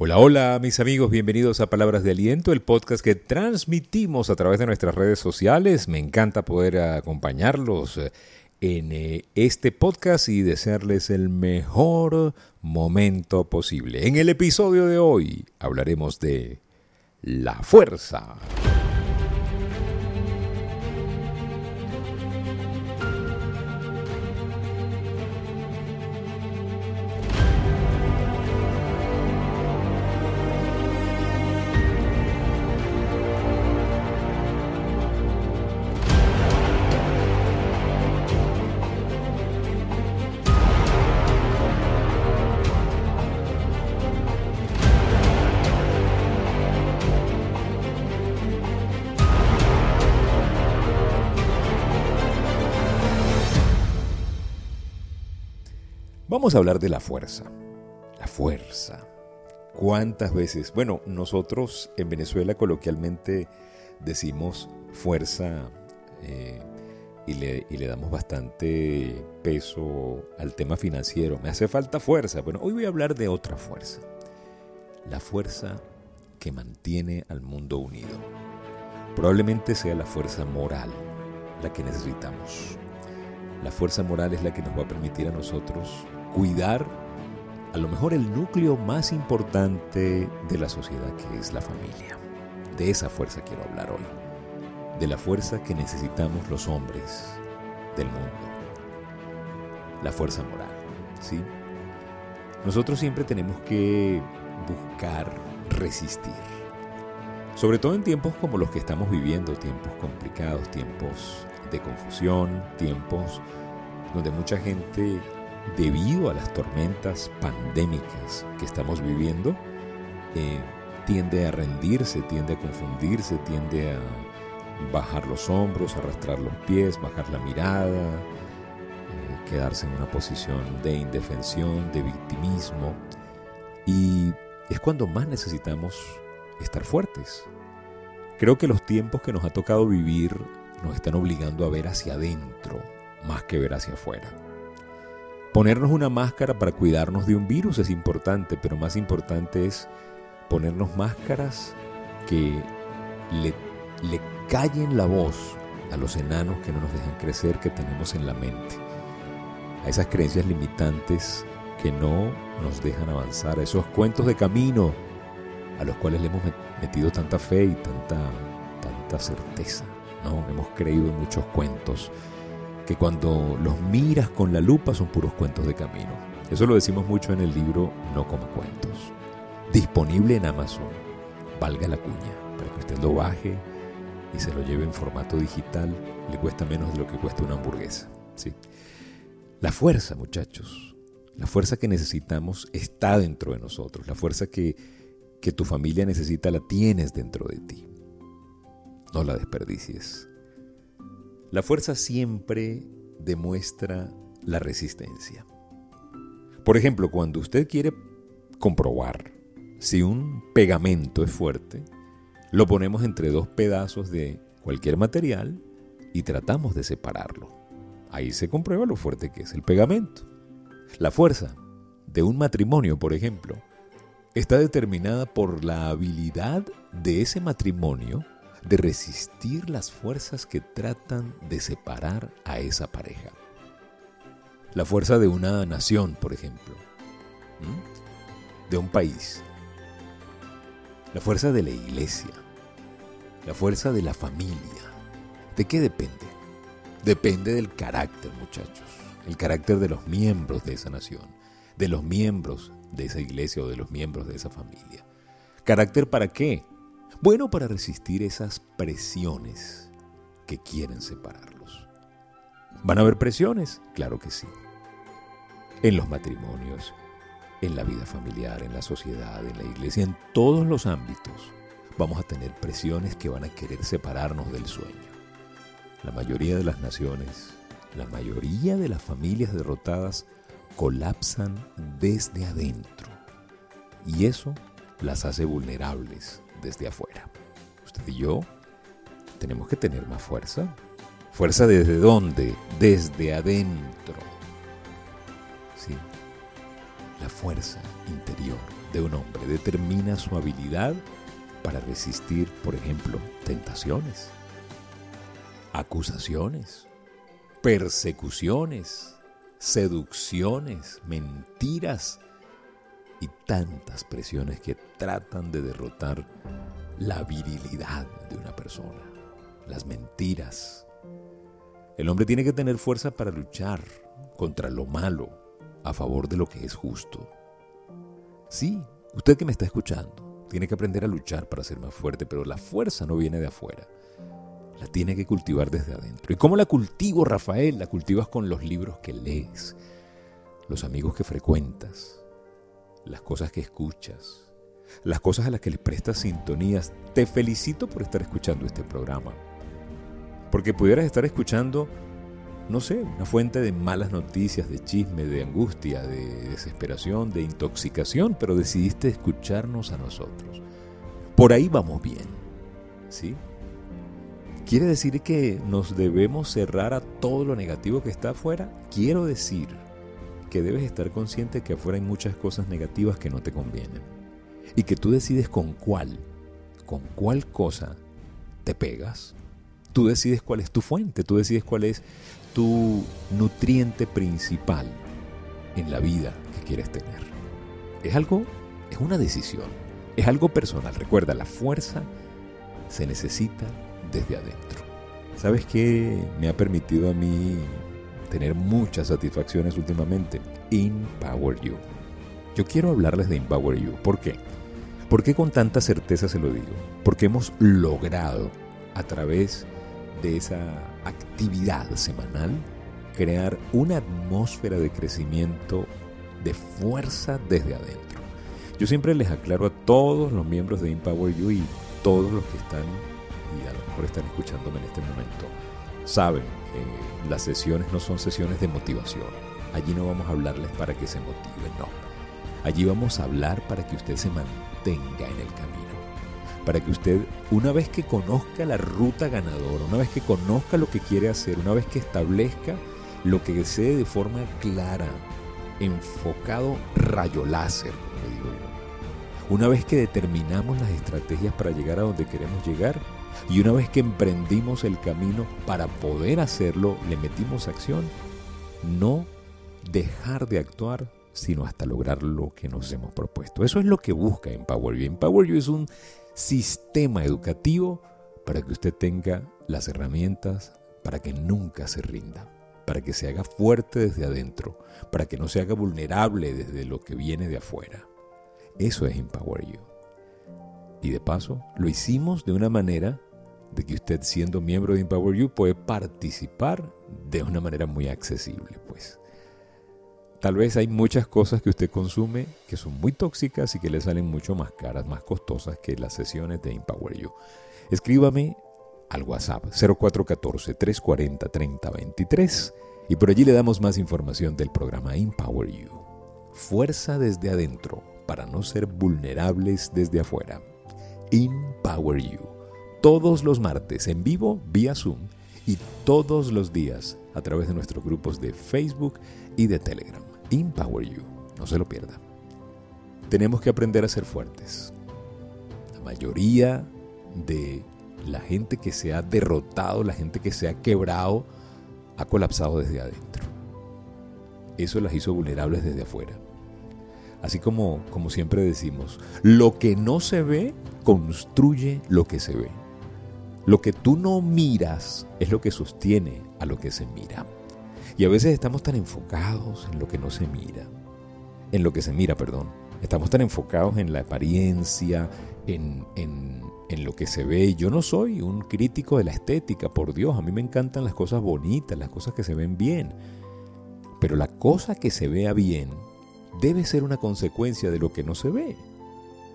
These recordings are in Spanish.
Hola, hola mis amigos, bienvenidos a Palabras de Aliento, el podcast que transmitimos a través de nuestras redes sociales. Me encanta poder acompañarlos eh, en eh, este podcast y desearles el mejor momento posible. En el episodio de hoy hablaremos de la fuerza. Vamos a hablar de la fuerza. La fuerza. ¿Cuántas veces? Bueno, nosotros en Venezuela coloquialmente decimos fuerza eh, y, le, y, le, damos bastante peso al tema financiero. Me hace falta fuerza. Bueno, hoy voy a hablar de otra fuerza. La fuerza que mantiene al mundo unido. Probablemente sea la fuerza moral la que necesitamos. La fuerza moral es la que nos va a permitir a nosotros cuidar a lo mejor el núcleo más importante de la sociedad que es la familia. De esa fuerza quiero hablar hoy. De la fuerza que necesitamos los hombres del mundo. La fuerza moral. ¿sí? Nosotros siempre tenemos que buscar resistir. Sobre todo en tiempos como los que estamos viviendo, tiempos complicados, tiempos de confusión, tiempos donde mucha gente debido a las tormentas pandémicas que estamos viviendo, eh, tiende a rendirse, tiende a confundirse, tiende a bajar los hombros, arrastrar los pies, bajar la mirada, eh, quedarse en una posición de indefensión, de victimismo. Y es cuando más necesitamos estar fuertes. Creo que los tiempos que nos ha tocado vivir nos están obligando a ver hacia adentro más que ver hacia afuera. Ponernos una máscara para cuidarnos de un virus es importante, pero más importante es ponernos máscaras que le, le callen la voz a los enanos que no nos dejan crecer que tenemos en la mente, a esas creencias limitantes que no nos dejan avanzar, a esos cuentos de camino a los cuales le hemos metido tanta fe y tanta, tanta certeza. ¿no? Hemos creído en muchos cuentos que cuando los miras con la lupa son puros cuentos de camino. Eso lo decimos mucho en el libro No como cuentos. Disponible en Amazon. Valga la cuña, para que usted lo baje y se lo lleve en formato digital. Le cuesta menos de lo que cuesta una hamburguesa. ¿sí? La fuerza, muchachos, la fuerza que necesitamos está dentro de nosotros. La fuerza que, que tu familia necesita la tienes dentro de ti. No la desperdicies. La fuerza siempre demuestra la resistencia. Por ejemplo, cuando usted quiere comprobar si un pegamento es fuerte, lo ponemos entre dos pedazos de cualquier material y tratamos de separarlo. Ahí se comprueba lo fuerte que es el pegamento. La fuerza de un matrimonio, por ejemplo, está determinada por la habilidad de ese matrimonio de resistir las fuerzas que tratan de separar a esa pareja. La fuerza de una nación, por ejemplo, de un país. La fuerza de la iglesia. La fuerza de la familia. ¿De qué depende? Depende del carácter, muchachos. El carácter de los miembros de esa nación, de los miembros de esa iglesia o de los miembros de esa familia. ¿Carácter para qué? Bueno para resistir esas presiones que quieren separarlos. ¿Van a haber presiones? Claro que sí. En los matrimonios, en la vida familiar, en la sociedad, en la iglesia, en todos los ámbitos, vamos a tener presiones que van a querer separarnos del sueño. La mayoría de las naciones, la mayoría de las familias derrotadas colapsan desde adentro. Y eso las hace vulnerables desde afuera. Usted y yo tenemos que tener más fuerza. ¿Fuerza desde dónde? Desde adentro. Sí, la fuerza interior. de un hombre, determina su habilidad para resistir, por ejemplo, tentaciones, acusaciones, persecuciones, seducciones, mentiras y tantas presiones que tratan de derrotar la virilidad de una persona, las mentiras. El hombre tiene que tener fuerza para luchar contra lo malo a favor de lo que es justo. Sí, usted que me está escuchando, tiene que aprender a luchar para ser más fuerte, pero la fuerza no viene de afuera. La tiene que cultivar desde adentro. ¿Y cómo la cultivo, Rafael? La cultivas con los libros que lees, los amigos que frecuentas, las cosas que escuchas, las cosas a las que le prestas sintonías. Te felicito por estar escuchando este programa. Porque pudieras estar escuchando, no sé, una fuente de malas noticias, de chisme, de angustia, de desesperación, de intoxicación, pero decidiste escucharnos a nosotros. Por ahí vamos bien. ¿Sí? ¿Quiere decir que nos debemos cerrar a todo lo negativo que está afuera? Quiero decir que debes estar consciente que afuera hay muchas cosas negativas que no te convienen. Y que tú decides con cuál, con cuál cosa te pegas. Tú decides cuál es tu fuente, tú decides cuál es tu nutriente principal en la vida que quieres tener. Es algo, es una decisión, es algo personal. Recuerda, la fuerza se necesita desde adentro. ¿Sabes qué me ha permitido a mí tener muchas satisfacciones últimamente? Empower You. Yo quiero hablarles de Empower You. ¿Por qué? ¿Por qué con tanta certeza se lo digo? Porque hemos logrado a través de esa actividad semanal crear una atmósfera de crecimiento de fuerza desde adentro. Yo siempre les aclaro a todos los miembros de Empower You y todos los que están y a lo mejor están escuchándome en este momento, saben que las sesiones no son sesiones de motivación. Allí no vamos a hablarles para que se motiven, no. Allí vamos a hablar para que usted se mantenga en el camino. Para que usted, una vez que conozca la ruta ganadora, una vez que conozca lo que quiere hacer, una vez que establezca lo que desee de forma clara, enfocado rayo láser, como le digo yo. Una vez que determinamos las estrategias para llegar a donde queremos llegar, y una vez que emprendimos el camino para poder hacerlo, le metimos acción, no dejar de actuar, sino hasta lograr lo que nos hemos propuesto. Eso es lo que busca Empower You. Empower You es un sistema educativo para que usted tenga las herramientas para que nunca se rinda, para que se haga fuerte desde adentro, para que no se haga vulnerable desde lo que viene de afuera. Eso es Empower You. Y de paso, lo hicimos de una manera de que usted siendo miembro de Empower You puede participar de una manera muy accesible, pues. Tal vez hay muchas cosas que usted consume que son muy tóxicas y que le salen mucho más caras, más costosas que las sesiones de Empower You. Escríbame al WhatsApp 0414-340-3023 y por allí le damos más información del programa Empower You. Fuerza desde adentro para no ser vulnerables desde afuera. Empower You todos los martes en vivo vía Zoom y todos los días a través de nuestros grupos de Facebook y de Telegram. Empower You, no se lo pierda. Tenemos que aprender a ser fuertes. La mayoría de la gente que se ha derrotado, la gente que se ha quebrado, ha colapsado desde adentro. Eso las hizo vulnerables desde afuera. Así como, como siempre decimos, lo que no se ve construye lo que se ve. Lo que tú no miras es lo que sostiene a lo que se mira. Y a veces estamos tan enfocados en lo que no se mira. En lo que se mira, perdón. Estamos tan enfocados en la apariencia, en, en, en lo que se ve. Yo no soy un crítico de la estética, por Dios. A mí me encantan las cosas bonitas, las cosas que se ven bien. Pero la cosa que se vea bien debe ser una consecuencia de lo que no se ve.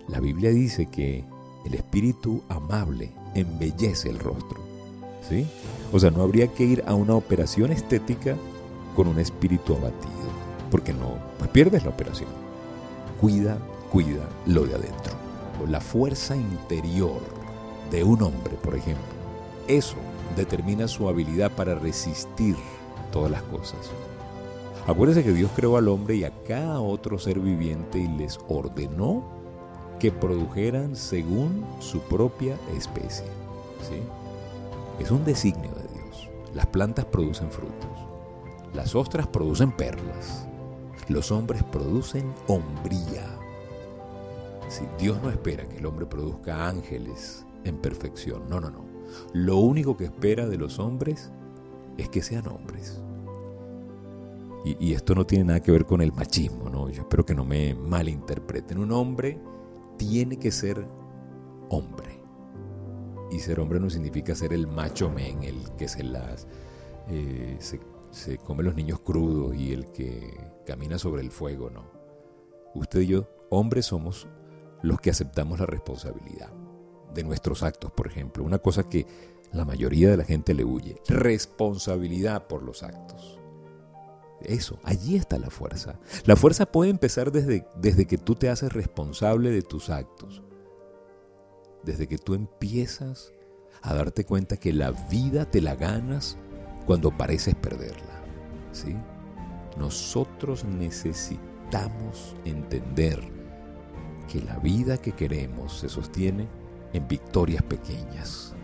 La Biblia dice que el espíritu amable embellece el rostro. ¿sí? O sea, no habría que ir a una operación estética con un espíritu abatido, porque no, pues pierdes la operación. Cuida, cuida lo de adentro. La fuerza interior de un hombre, por ejemplo, eso determina su habilidad para resistir todas las cosas. Acuérdense que Dios creó al hombre y a cada otro ser viviente y les ordenó que produjeran según su propia especie. ¿sí? Es un designio de Dios. Las plantas producen frutos, las ostras producen perlas, los hombres producen hombría. Dios no espera que el hombre produzca ángeles en perfección, no, no, no. Lo único que espera de los hombres es que sean hombres. Y, y, esto no tiene nada que ver con el machismo, ¿no? Yo espero que no me malinterpreten. Un hombre tiene que ser hombre. Y ser hombre no significa ser el macho men, el que se las eh, se, come los niños crudos y el que camina sobre el fuego, no. Usted y yo, hombres, somos los que aceptamos la responsabilidad de nuestros actos, por ejemplo. Una cosa que la mayoría de la gente le huye. Responsabilidad por los actos. Eso, allí está la fuerza. La fuerza puede empezar desde, desde que tú te haces responsable de tus actos. Desde que tú empiezas a darte cuenta que la vida te la ganas cuando pareces perderla. ¿sí? Nosotros necesitamos entender que la vida que queremos se sostiene en victorias pequeñas.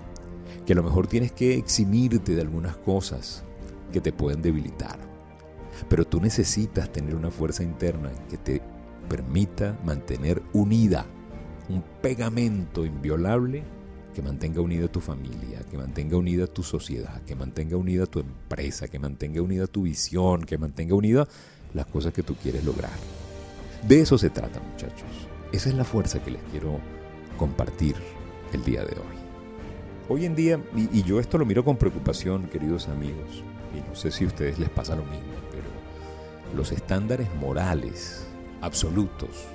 Que a lo mejor tienes que eximirte de algunas cosas que te pueden debilitar pero tú necesitas tener una fuerza interna que te permita mantener unida un pegamento inviolable que mantenga unida tu familia, que mantenga unida tu sociedad, que mantenga unida tu empresa, que mantenga unida tu visión, que mantenga unida las cosas que tú quieres lograr. De eso se trata, muchachos. Esa es la fuerza que les quiero compartir el día de hoy. Hoy en día, y, yo esto lo miro con preocupación, queridos amigos, y no sé si a ustedes les pasa lo mismo, los estándares morales absolutos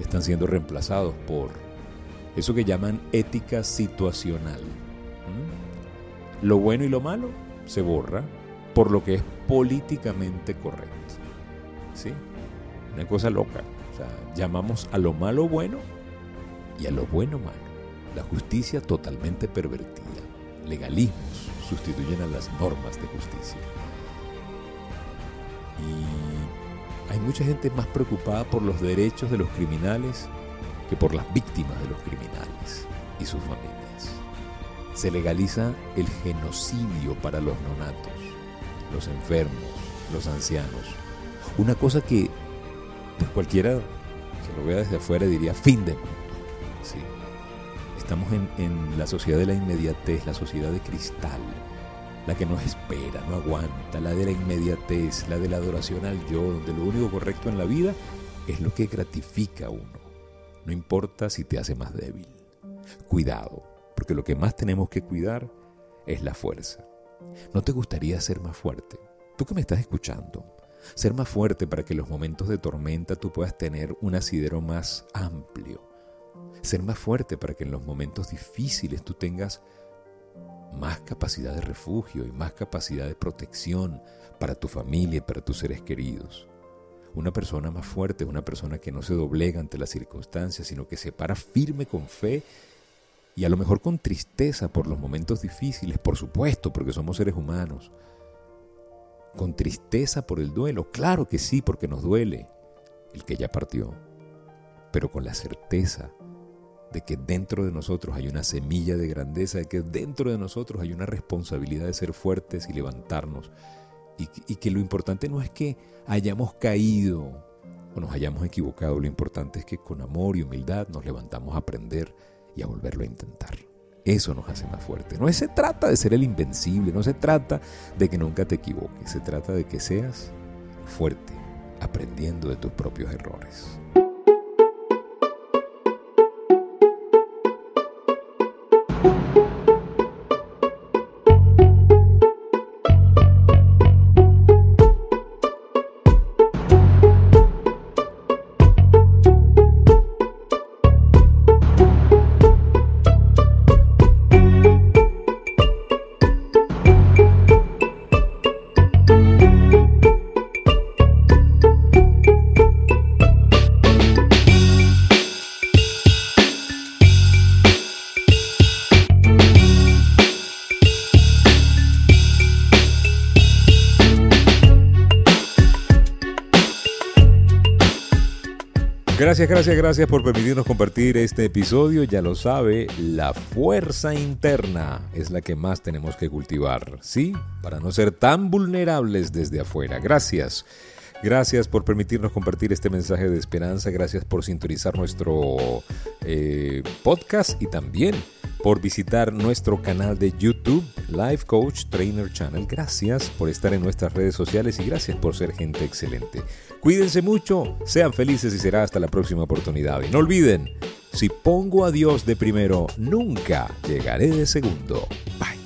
están siendo reemplazados por eso que llaman ética situacional. ¿Mm? Lo bueno y lo malo se borra por lo que es políticamente correcto. ¿Sí? Una cosa loca. Llamamos a lo malo bueno y a lo bueno malo. La justicia totalmente pervertida. Legalismos sustituyen a las normas de justicia. Y hay mucha gente más preocupada por los derechos de los criminales que por las víctimas de los criminales y sus familias. Se legaliza el genocidio para los nonatos, los enfermos, los ancianos. Una cosa que pues, cualquiera que lo vea desde afuera diría fin de mundo. Estamos en, en la sociedad de la inmediatez, la sociedad de cristal, la que no espera, no aguanta, la de la inmediatez, la de la adoración al yo, donde lo único correcto en la vida es lo que gratifica a uno. No importa si te hace más débil. Cuidado, porque lo que más tenemos que cuidar es la fuerza. ¿No te gustaría ser más fuerte? Tú que me estás escuchando, ser más fuerte para que en los momentos de tormenta tú puedas tener un asidero más amplio. Ser más fuerte para que en los momentos difíciles tú tengas más capacidad de refugio y más capacidad de protección para tu familia y para tus seres queridos. Una persona más fuerte es una persona que no se doblega ante las circunstancias, sino que se para firme con fe y a lo mejor con tristeza por los momentos difíciles, por supuesto, porque somos seres humanos. Con tristeza por el duelo, claro que sí, porque nos duele el que ya partió, pero con la certeza de que dentro de nosotros hay una semilla de grandeza, de que dentro de nosotros hay una responsabilidad de ser fuertes y levantarnos. Y, que lo importante no es que hayamos caído o nos hayamos equivocado, lo importante es que con amor y humildad nos levantamos a aprender y a volverlo a intentar. Eso nos hace más fuertes. No se trata de ser el invencible, no se trata de que nunca te equivoques, se trata de que seas fuerte, aprendiendo de tus propios errores. Gracias, gracias, gracias por permitirnos compartir este episodio. Ya lo sabe, la fuerza interna es la que más tenemos que cultivar, ¿sí? Para no ser tan vulnerables desde afuera. Gracias. Gracias por permitirnos compartir este mensaje de esperanza. Gracias por sintonizar nuestro eh, podcast y también por visitar nuestro canal de YouTube, Life Coach Trainer Channel. Gracias por estar en nuestras redes sociales y gracias por ser gente excelente. Cuídense mucho, sean felices y será hasta la próxima oportunidad. Y no olviden, si pongo a Dios de primero, nunca llegaré de segundo. Bye.